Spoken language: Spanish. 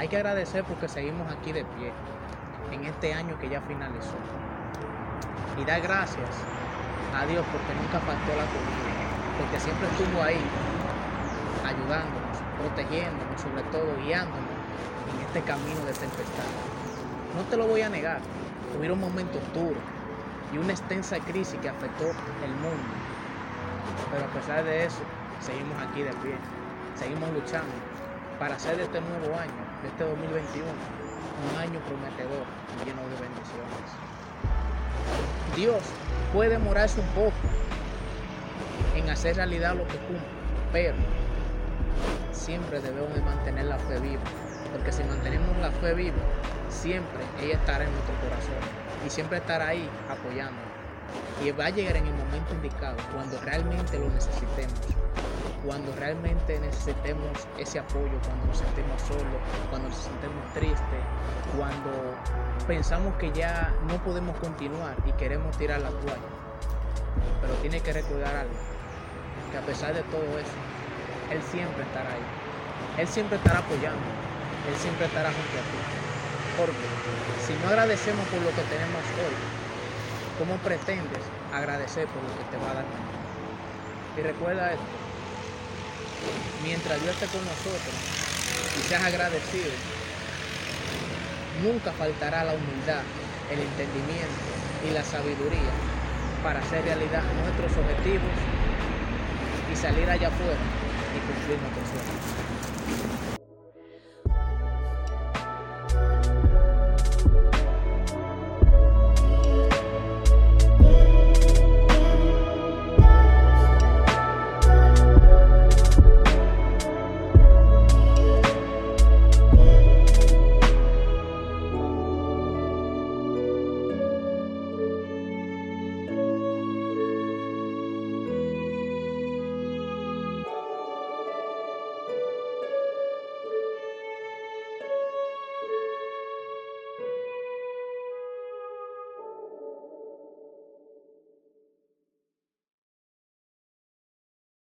Hay que agradecer porque seguimos aquí de pie en este año que ya finalizó. Y dar gracias a Dios porque nunca faltó la comida, porque siempre estuvo ahí ayudándonos, protegiéndonos, sobre todo guiándonos en este camino de tempestad. No te lo voy a negar, hubieron momentos duros y una extensa crisis que afectó el mundo. Pero a pesar de eso, seguimos aquí de pie, seguimos luchando para hacer este nuevo año, este 2021, un año prometedor lleno de bendiciones. Dios puede demorarse un poco en hacer realidad lo que cumple, pero siempre debemos de mantener la fe viva, porque si mantenemos la fe viva, siempre ella estará en nuestro corazón y siempre estará ahí apoyándonos. Y va a llegar en el momento indicado, cuando realmente lo necesitemos, cuando realmente necesitemos ese apoyo, cuando nos sentemos solos, cuando nos sentemos tristes, cuando pensamos que ya no podemos continuar y queremos tirar la toalla. Pero tiene que recordar algo, que a pesar de todo eso, Él siempre estará ahí. Él siempre estará apoyando. Él siempre estará junto a ti. Porque si no agradecemos por lo que tenemos hoy, ¿cómo pretendes agradecer por lo que te va a dar? Y recuerda esto, mientras Dios esté con nosotros y seas agradecido, nunca faltará la humildad, el entendimiento y la sabiduría para hacer realidad nuestros objetivos y salir allá afuera y cumplir nuestros